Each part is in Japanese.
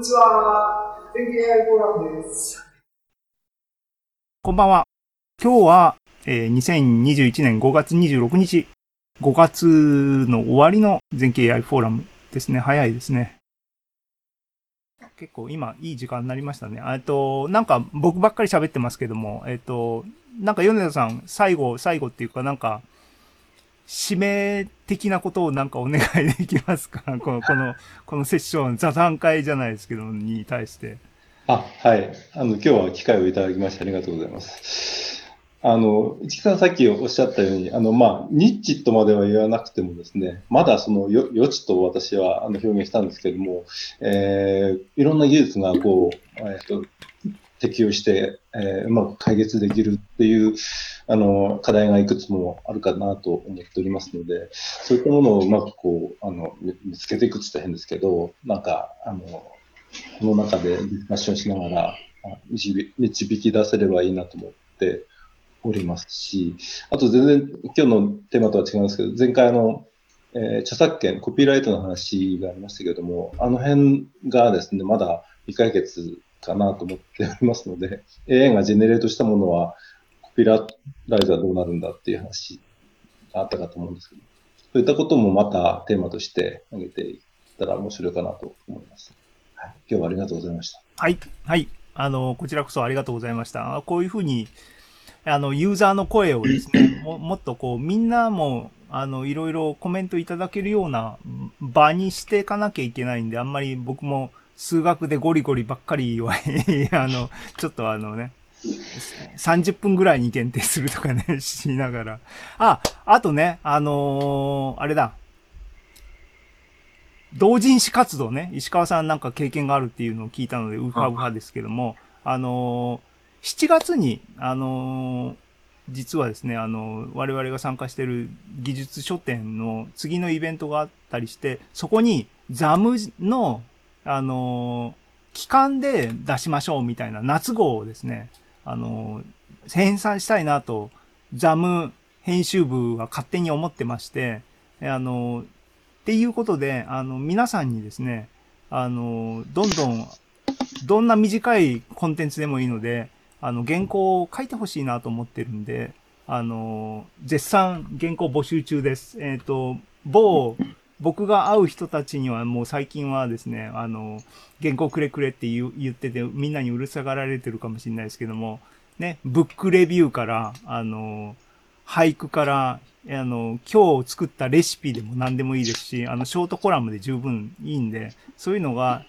にちは。天気 AI フォーラムです。こんばんは。今日は、えー2021年5月26日、5月の終わりの全景 AI フォーラムですね。早いですね。結構今いい時間になりましたね。えっと、なんか僕ばっかり喋ってますけども、えっと、なんか米田さん、最後、最後っていうかなんか、指名的なことをなんかお願いできますか？この、この、このセッション、座談会じゃないですけど、に対して。あ、はい。あの、今日は機会をいただきましてありがとうございます。あの、市木さんさっきおっしゃったように、あの、まあ、ニッチとまでは言わなくてもですね、まだその余地と私はあの表現したんですけども、えーいろんな技術がこう、えっと、適用して、えーうまく解決できるっていう、あの、課題がいくつもあるかなと思っておりますので、そういったものをうまくこう、あの、見つけていくって言ったら変ですけど、なんか、あの、この中でディスカッションしながら導き出せればいいなと思っておりますし、あと全然今日のテーマとは違うんですけど、前回あの、えー著作権、コピーライトの話がありましたけども、あの辺がですね、まだ未解決かなと思っておりますので、AI がジェネレートしたものは、コピーライトはどうなるんだっていう話があったかと思うんですけど、そういったこともまたテーマとして挙げていったら面白いかなと思います。はい、今日はありがとうございました。はい。はい。あの、こちらこそありがとうございました。あこういうふうに、あの、ユーザーの声をですね、ももっとこう、みんなも、あの、いろいろコメントいただけるような場にしていかなきゃいけないんで、あんまり僕も数学でゴリゴリばっかりは、あの、ちょっとあのね、30分ぐらいに限定するとかね、しながら。あ、あとね、あのーあれだ。同人誌活動ね、石川さんなんか経験があるっていうのを聞いたので、ウハウハですけども、あのー、7月に、あのー実はですね、あのー我々が参加している技術書店の次のイベントがあったりして、そこにザムの、あの期間で出しましょうみたいな夏号をですね、あの編纂したいなと、ザム編集部は勝手に思ってまして、あのっていうことで、あの、皆さんにですね、あの、どんどん、どんな短いコンテンツでもいいので、あの、原稿を書いてほしいなと思ってるんで、あの、絶賛原稿募集中です。えっ、と、某、僕が会う人たちにはもう最近はですね、あの、原稿くれくれって言ってて、みんなにうるさがられてるかもしれないですけども、ね、ブックレビューから、あの、俳句から、あの、今日作ったレシピでも何でもいいですし、あの、ショートコラムで十分いいんで、そういうのが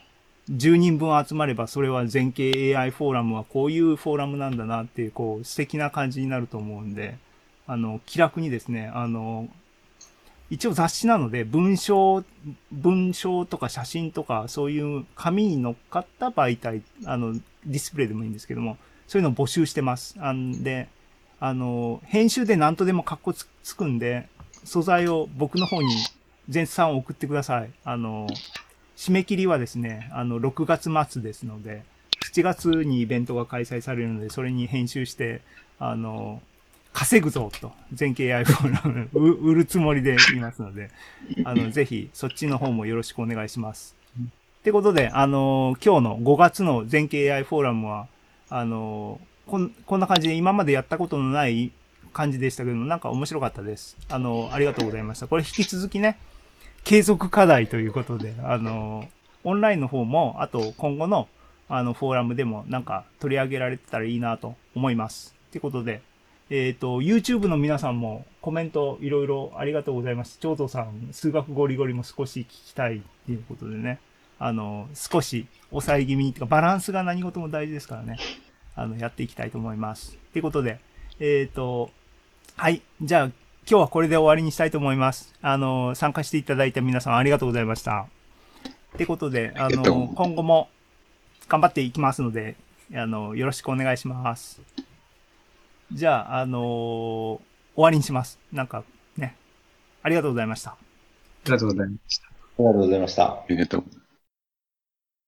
10人分集まれば、それは全景 AI フォーラムはこういうフォーラムなんだなっていう、こう、素敵な感じになると思うんで、あの、気楽にですね、あの、一応雑誌なので、文章、文章とか写真とか、そういう紙に乗っかった媒体、あの、ディスプレイでもいいんですけども、そういうのを募集してます。あんで、あの、編集で何とでも格好つつくんで、素材を僕の方に全産送ってください。あの、締め切りはですね、あの、6月末ですので、7月にイベントが開催されるので、それに編集して、あの、稼ぐぞと、全景 AI フォーラム、う売るつもりでいますので、あの、ぜひ、そっちの方もよろしくお願いします。ってことで、あの、今日の5月の全景 AI フォーラムは、あの、こん、こんな感じで今までやったことのない感じでしたけども、なんか面白かったです。あの、ありがとうございました。これ引き続きね、継続課題ということで、あの、オンラインの方も、あと今後の、あの、フォーラムでもなんか取り上げられてたらいいなと思います。ってことで、えっ、と、YouTube の皆さんもコメントいろいろありがとうございます。長藤さん、数学ゴリゴリも少し聞きたいっていうことでね、あの、少し抑え気味に、てかバランスが何事も大事ですからね、あの、やっていきたいと思います。ってことで、えっ、と、はい。じゃあ、今日はこれで終わりにしたいと思います。あの、参加していただいた皆さんありがとうございました。ってことで、あの、今後も頑張っていきますので、あの、よろしくお願いします。じゃあ、あの終わりにします。なんか、ね。ありがとうございました。ありがとうございました。ありがとうございました。ありがとうございます。